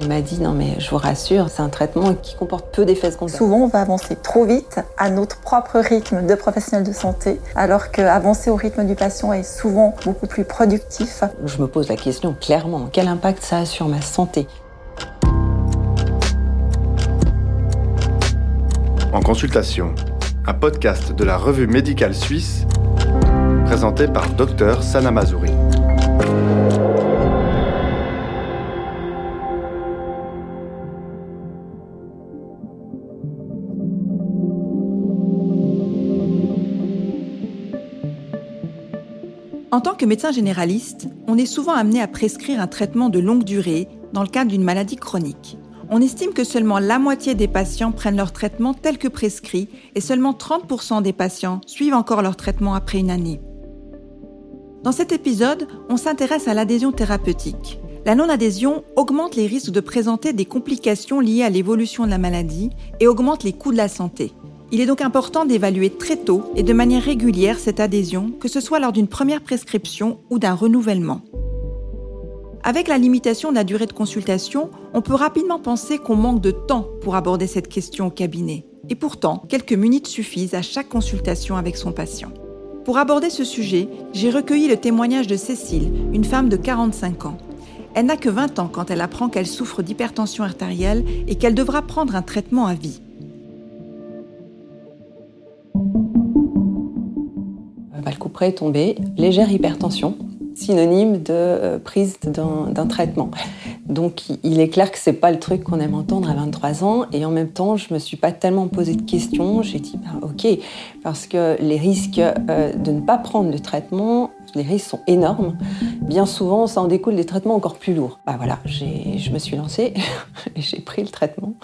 Il m'a dit non mais je vous rassure, c'est un traitement qui comporte peu d'effets secondaires. Souvent on va avancer trop vite à notre propre rythme de professionnel de santé, alors qu'avancer au rythme du patient est souvent beaucoup plus productif. Je me pose la question clairement, quel impact ça a sur ma santé? En consultation, un podcast de la revue médicale suisse présenté par Dr Sana Mazouri. En tant que médecin généraliste, on est souvent amené à prescrire un traitement de longue durée dans le cadre d'une maladie chronique. On estime que seulement la moitié des patients prennent leur traitement tel que prescrit et seulement 30% des patients suivent encore leur traitement après une année. Dans cet épisode, on s'intéresse à l'adhésion thérapeutique. La non-adhésion augmente les risques de présenter des complications liées à l'évolution de la maladie et augmente les coûts de la santé. Il est donc important d'évaluer très tôt et de manière régulière cette adhésion, que ce soit lors d'une première prescription ou d'un renouvellement. Avec la limitation de la durée de consultation, on peut rapidement penser qu'on manque de temps pour aborder cette question au cabinet. Et pourtant, quelques minutes suffisent à chaque consultation avec son patient. Pour aborder ce sujet, j'ai recueilli le témoignage de Cécile, une femme de 45 ans. Elle n'a que 20 ans quand elle apprend qu'elle souffre d'hypertension artérielle et qu'elle devra prendre un traitement à vie. Est tombé, légère hypertension, synonyme de euh, prise d'un traitement. Donc il est clair que c'est pas le truc qu'on aime entendre à 23 ans et en même temps je me suis pas tellement posé de questions, j'ai dit bah, ok parce que les risques euh, de ne pas prendre le traitement, les risques sont énormes. Bien souvent ça en découle des traitements encore plus lourds. Bah voilà, je me suis lancée et j'ai pris le traitement.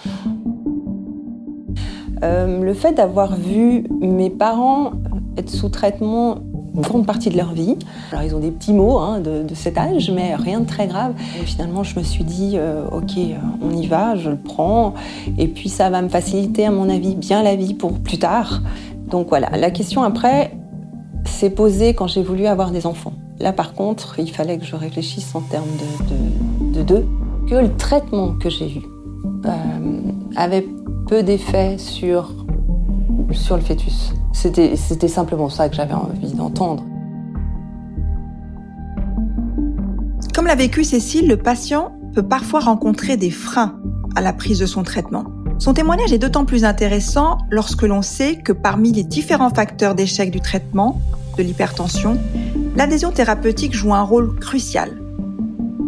Euh, le fait d'avoir vu mes parents être sous traitement une grande partie de leur vie. Alors ils ont des petits mots hein, de, cet âge, mais rien de très grave. Et finalement, je me suis dit, euh, ok, euh, on y va, je le prends, et puis ça va me faciliter, à mon avis, bien la vie pour plus tard. Donc voilà, la question après s'est posée quand j'ai voulu avoir des enfants. Là, par contre, il fallait que je réfléchisse en termes de, deux. Que le traitement que j'ai eu euh, avait peu d'effet sur, sur le fœtus. C'était simplement ça que j'avais envie d'entendre. Comme l'a vécu Cécile, le patient peut parfois rencontrer des freins à la prise de son traitement. Son témoignage est d'autant plus intéressant lorsque l'on sait que parmi les différents facteurs d'échec du traitement de l'hypertension, l'adhésion thérapeutique joue un rôle crucial.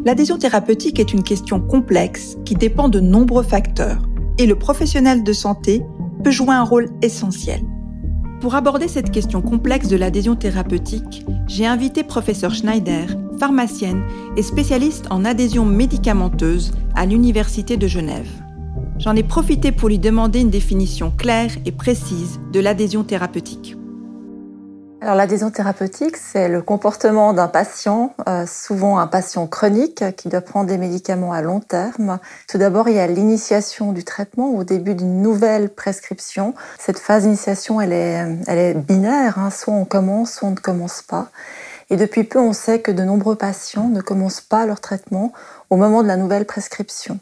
L'adhésion thérapeutique est une question complexe qui dépend de nombreux facteurs et le professionnel de santé peut jouer un rôle essentiel. Pour aborder cette question complexe de l'adhésion thérapeutique, j'ai invité professeur Schneider, pharmacienne et spécialiste en adhésion médicamenteuse à l'Université de Genève. J'en ai profité pour lui demander une définition claire et précise de l'adhésion thérapeutique. Alors l'adhésion thérapeutique, c'est le comportement d'un patient, euh, souvent un patient chronique qui doit prendre des médicaments à long terme. Tout d'abord, il y a l'initiation du traitement au début d'une nouvelle prescription. Cette phase d'initiation, elle est, elle est binaire, hein. soit on commence, soit on ne commence pas. Et depuis peu, on sait que de nombreux patients ne commencent pas leur traitement au moment de la nouvelle prescription.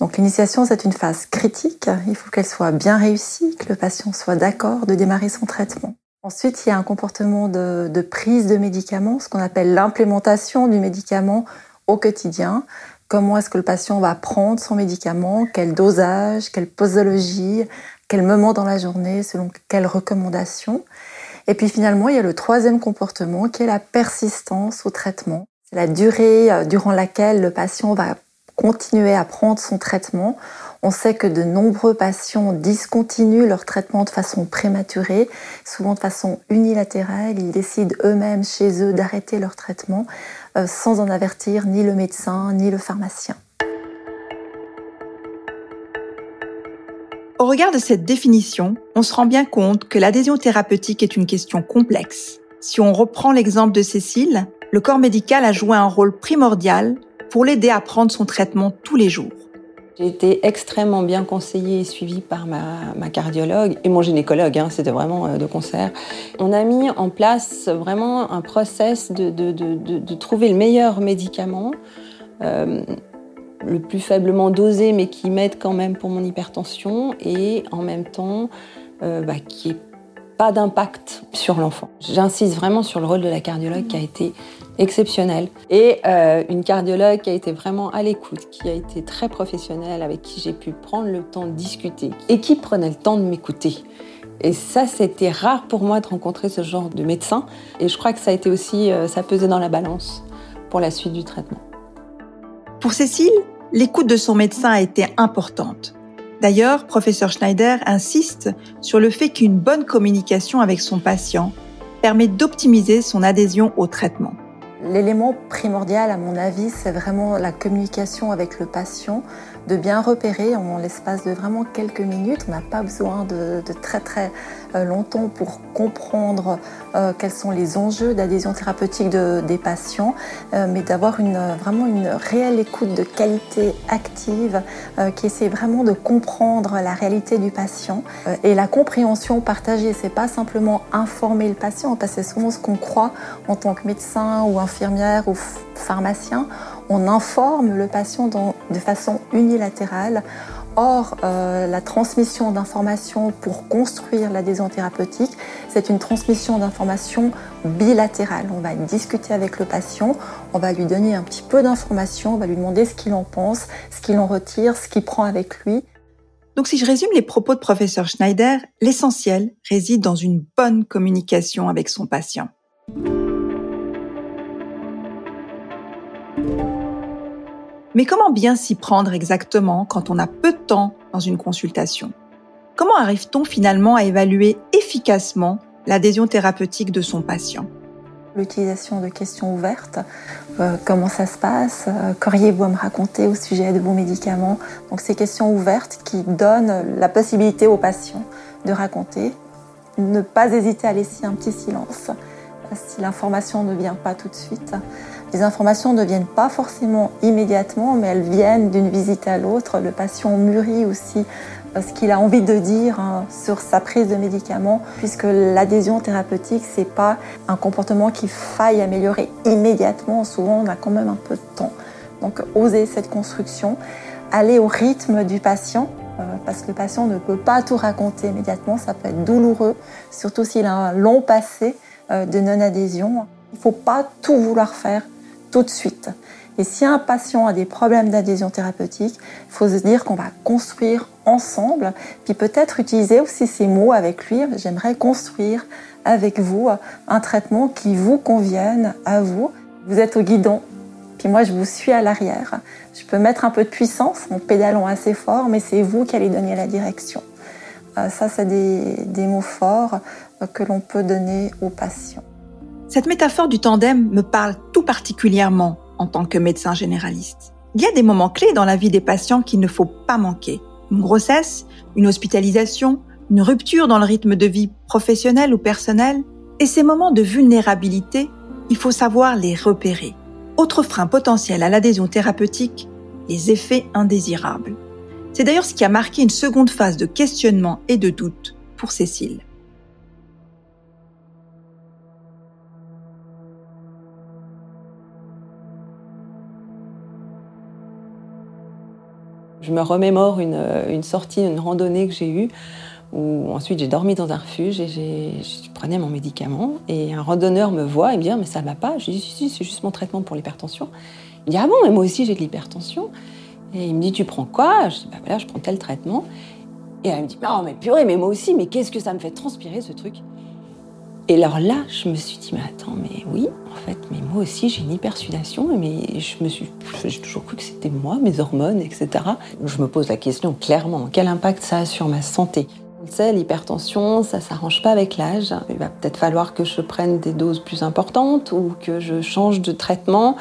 Donc l'initiation, c'est une phase critique. Il faut qu'elle soit bien réussie, que le patient soit d'accord de démarrer son traitement. Ensuite, il y a un comportement de, prise de médicaments, ce qu'on appelle l'implémentation du médicament au quotidien. Comment est-ce que le patient va prendre son médicament, quel dosage, quelle posologie, quel moment dans la journée, selon quelles recommandations. Et puis finalement, il y a le troisième comportement qui est la persistance au traitement. C'est la durée euh, durant laquelle le patient va continuer à prendre son traitement on sait que de nombreux patients discontinuent leur traitement de façon prématurée, souvent de façon unilatérale. Ils décident eux-mêmes chez eux d'arrêter leur traitement euh, sans en avertir ni le médecin ni le pharmacien. Au regard de cette définition, on se rend bien compte que l'adhésion thérapeutique est une question complexe. Si on reprend l'exemple de Cécile, le corps médical a joué un rôle primordial pour l'aider à prendre son traitement tous les jours. J'ai été extrêmement bien conseillée et suivie par ma, cardiologue et mon gynécologue, hein, c'était vraiment euh, de concert. On a mis en place vraiment un process de, trouver le meilleur médicament. Euh, le plus faiblement dosé, mais qui m'aide quand même pour mon hypertension, et en même temps, euh, bah, qui n'ait pas d'impact sur l'enfant. J'insiste vraiment sur le rôle de la cardiologue qui a été exceptionnel. Et euh, une cardiologue qui a été vraiment à l'écoute, qui a été très professionnelle, avec qui j'ai pu prendre le temps de discuter et qui prenait le temps de m'écouter. Et ça, c'était rare pour moi de rencontrer ce genre de médecin. Et je crois que ça a été aussi, euh, ça pesait dans la balance pour la suite du traitement. Pour Cécile, l'écoute de son médecin a été importante. D'ailleurs, professeur Schneider insiste sur le fait qu'une bonne communication avec son patient permet d'optimiser son adhésion au traitement. L'élément primordial, à mon avis, c'est vraiment la communication avec le patient, de bien repérer en l'espace de vraiment quelques minutes. On n'a pas besoin de, très très euh, longtemps pour comprendre euh, quels sont les enjeux d'adhésion thérapeutique des patients, euh, mais d'avoir une, vraiment une réelle écoute de qualité active qui essaie vraiment de comprendre la réalité du patient et la compréhension partagée. C'est pas simplement informer le patient, parce que c'est souvent ce qu'on croit en tant que médecin ou infirmière ou pharmacien. On informe le patient de façon unilatérale Or, euh, la transmission d'informations pour construire l'adhésion thérapeutique, c'est une transmission d'informations bilatérale. On va discuter avec le patient, on va lui donner un petit peu d'informations, on va lui demander ce qu'il en pense, ce qu'il en retire, ce qu'il prend avec lui. Donc si je résume les propos de professeur Schneider, l'essentiel réside dans une bonne communication avec son patient. Mais comment bien s'y prendre exactement quand on a peu de temps dans une consultation? Comment arrive-t-on finalement à évaluer efficacement l'adhésion thérapeutique de son patient? L'utilisation de questions ouvertes, euh, comment ça se passe, euh, qu'auriez-vous à me raconter au sujet de vos médicaments? Donc ces questions ouvertes qui donnent la possibilité au patient de raconter, ne pas hésiter à laisser un petit silence si l'information ne vient pas tout de suite. Les informations ne viennent pas forcément immédiatement, mais elles viennent d'une visite à l'autre. Le patient mûrit aussi ce qu'il a envie de dire hein, sur sa prise de médicaments, puisque l'adhésion thérapeutique, c'est pas un comportement qu'il faille améliorer immédiatement. Souvent, on a quand même un peu de temps. Donc, oser cette construction, aller au rythme du patient, euh, parce que le patient ne peut pas tout raconter immédiatement, ça peut être douloureux, surtout s'il a un long passé euh, de non-adhésion. Il ne faut pas tout vouloir faire tout de suite. Et si un patient a des problèmes d'adhésion thérapeutique, il faut se dire qu'on va construire ensemble, puis peut-être utiliser aussi ces mots avec lui. J'aimerais construire avec vous un traitement qui vous convienne à vous. Vous êtes au guidon, puis moi je vous suis à l'arrière. Je peux mettre un peu de puissance en pédalant assez fort, mais c'est vous qui allez donner la direction. Euh, ça, c'est des, des mots forts euh, que l'on peut donner aux patients. Cette métaphore du tandem me parle tout particulièrement en tant que médecin généraliste. Il y a des moments clés dans la vie des patients qu'il ne faut pas manquer. Une grossesse, une hospitalisation, une rupture dans le rythme de vie professionnel ou personnel. Et ces moments de vulnérabilité, il faut savoir les repérer. Autre frein potentiel à l'adhésion thérapeutique, les effets indésirables. C'est d'ailleurs ce qui a marqué une seconde phase de questionnement et de doute pour Cécile. Je me remémore une, une sortie, une randonnée que j'ai eue, où ensuite j'ai dormi dans un refuge et je prenais mon médicament. Et un randonneur me voit et me dit ah, Mais ça va pas Je dis si c'est juste mon traitement pour l'hypertension. Il me dit Ah bon, mais moi aussi j'ai de l'hypertension. Et il me dit Tu prends quoi? Je dis Bah voilà, je prends tel traitement. Et elle me dit Oh, mais purée, mais moi aussi, mais qu'est-ce que ça me fait transpirer ce truc? Et alors là, je me suis dit, mais attends, mais oui, en fait, mais moi aussi j'ai une hypersudation, mais je me suis, j'ai toujours cru que c'était moi, mes hormones, etc. Je me pose la question clairement, quel impact ça a sur ma santé? On le sait, l'hypertension, ça s'arrange pas avec l'âge. Il va peut-être falloir que je prenne des doses plus importantes ou que je change de traitement.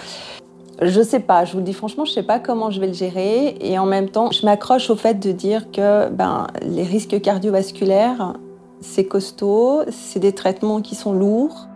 Je sais pas, je vous le dis franchement, je sais pas comment je vais le gérer. Et en même temps, je m'accroche au fait de dire que ben, les risques cardiovasculaires, c'est costaud, c'est des traitements qui sont lourds.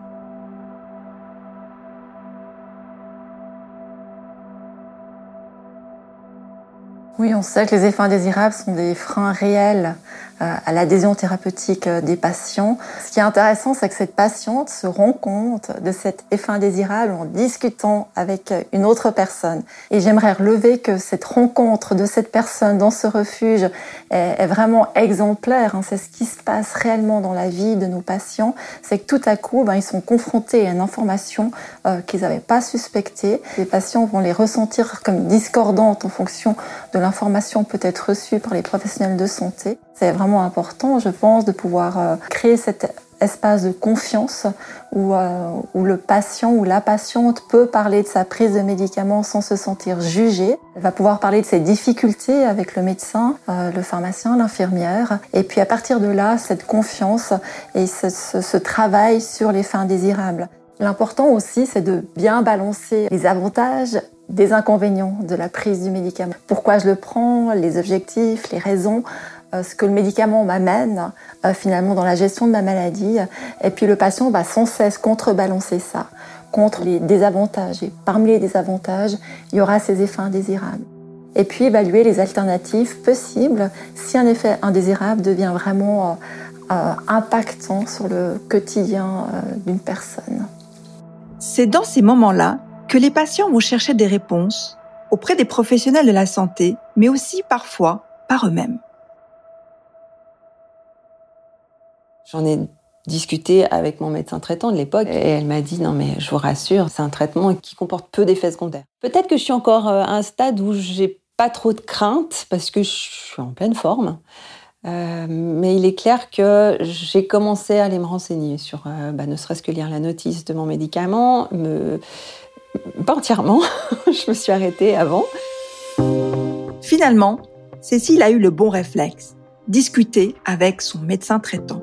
Oui, on sait que les effets indésirables sont des freins réels à l'adhésion thérapeutique euh, des patients. Ce qui est intéressant, c'est que cette patiente se rend compte de cet effet indésirable en discutant avec une autre personne. Et j'aimerais relever que cette rencontre de cette personne dans ce refuge est, vraiment exemplaire. Hein. C'est ce qui se passe réellement dans la vie de nos patients. C'est que tout à coup, ben, ils sont confrontés à une information euh, qu'ils n'avaient pas suspectée. Les patients vont les ressentir comme discordantes en fonction de l'information peut-être reçue par les professionnels de santé. C'est vraiment important, je pense, de pouvoir euh, créer cet espace de confiance où, euh, où, le patient ou la patiente peut parler de sa prise de médicaments sans se sentir jugé. Elle va pouvoir parler de ses difficultés avec le médecin, euh, le pharmacien, l'infirmière. Et puis à partir de là, cette confiance et ce travail sur les fins désirables. L'important aussi, c'est de bien balancer les avantages des inconvénients de la prise du médicament. Pourquoi je le prends, les objectifs, les raisons. Euh, ce que le médicament m'amène euh, finalement dans la gestion de ma maladie. Et puis le patient va sans cesse contrebalancer ça contre les désavantages. Et parmi les désavantages, il y aura ces effets indésirables. Et puis évaluer les alternatives possibles si un effet indésirable devient vraiment euh, impactant sur le quotidien d'une personne. C'est dans ces moments-là que les patients vont chercher des réponses auprès des professionnels de la santé, mais aussi parfois par eux-mêmes. J'en ai discuté avec mon médecin traitant de l'époque et elle m'a dit non mais je vous rassure, c'est un traitement qui comporte peu d'effets secondaires. Peut-être que je suis encore euh, à un stade où j'ai pas trop de crainte parce que je suis en pleine forme. Euh, mais il est clair que j'ai commencé à aller me renseigner sur, euh, bah, ne serait-ce que lire la notice de mon médicament, me... pas entièrement, je me suis arrêtée avant. Finalement, Cécile a eu le bon réflexe, discuter avec son médecin traitant.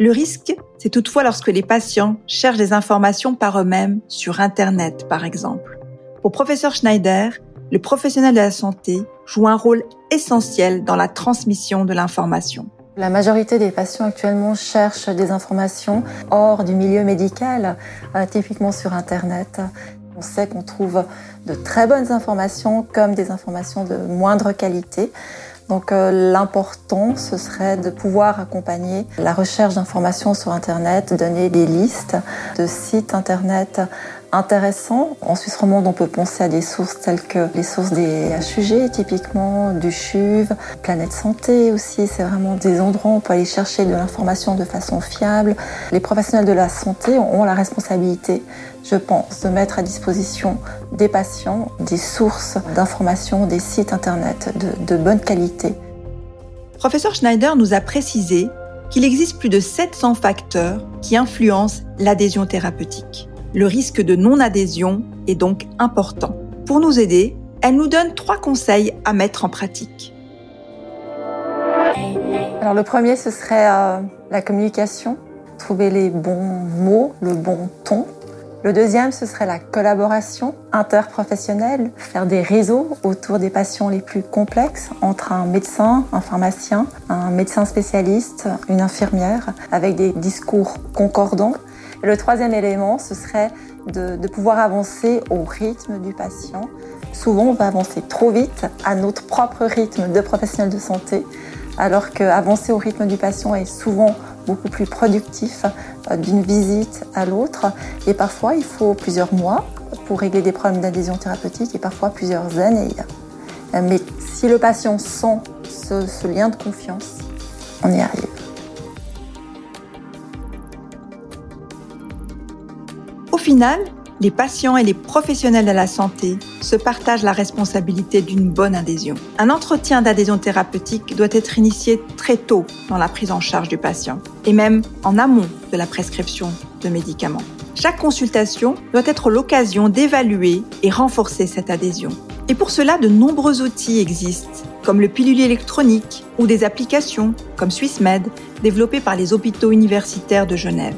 Le risque, c'est toutefois lorsque les patients cherchent des informations par eux-mêmes sur Internet, par exemple. Pour professeur Schneider, le professionnel de la santé joue un rôle essentiel dans la transmission de l'information. La majorité des patients actuellement cherchent des informations hors du milieu médical, euh, typiquement sur Internet. On sait qu'on trouve de très bonnes informations comme des informations de moindre qualité. Donc euh, l'important, ce serait de pouvoir accompagner la recherche d'informations sur Internet, donner des listes de sites Internet intéressants. En Suisse romande, on peut penser à des sources telles que les sources des HUG, typiquement, du CHUV, Planète Santé aussi. C'est vraiment des endroits où on peut aller chercher de l'information de façon fiable. Les professionnels de la santé ont la responsabilité je pense, de mettre à disposition des patients des sources d'informations, des sites Internet de bonne qualité. Professeur Schneider nous a précisé qu'il existe plus de 700 facteurs qui influencent l'adhésion thérapeutique. Le risque de non-adhésion est donc important. Pour nous aider, elle nous donne trois conseils à mettre en pratique. Alors le premier, ce serait euh, la communication, trouver les bons mots, le bon ton le deuxième, ce serait la collaboration interprofessionnelle, faire des réseaux autour des patients les plus complexes entre un médecin, un pharmacien, un médecin spécialiste, une infirmière, avec des discours concordants. Le troisième élément, ce serait de, pouvoir avancer au rythme du patient. Souvent, on va avancer trop vite à notre propre rythme de professionnel de santé, alors qu'avancer au rythme du patient est souvent beaucoup plus productif euh, d'une visite à l'autre. Et parfois, il faut plusieurs mois pour régler des problèmes d'adhésion thérapeutique et parfois plusieurs années. Euh, mais si le patient sent ce lien de confiance, on y arrive. Final, les patients et les professionnels de la santé se partagent la responsabilité d'une bonne adhésion. Un entretien d'adhésion thérapeutique doit être initié très tôt dans la prise en charge du patient et même en amont de la prescription de médicaments. Chaque consultation doit être l'occasion d'évaluer et renforcer cette adhésion. Et pour cela, de nombreux outils existent, comme le pilule électronique ou des applications comme SwissMed, développées par les hôpitaux universitaires de Genève.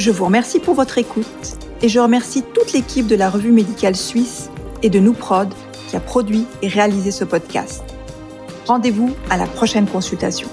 Je vous remercie pour votre écoute et je remercie toute l'équipe de la revue médicale suisse et de Nouprod qui a produit et réalisé ce podcast. Rendez-vous à la prochaine consultation.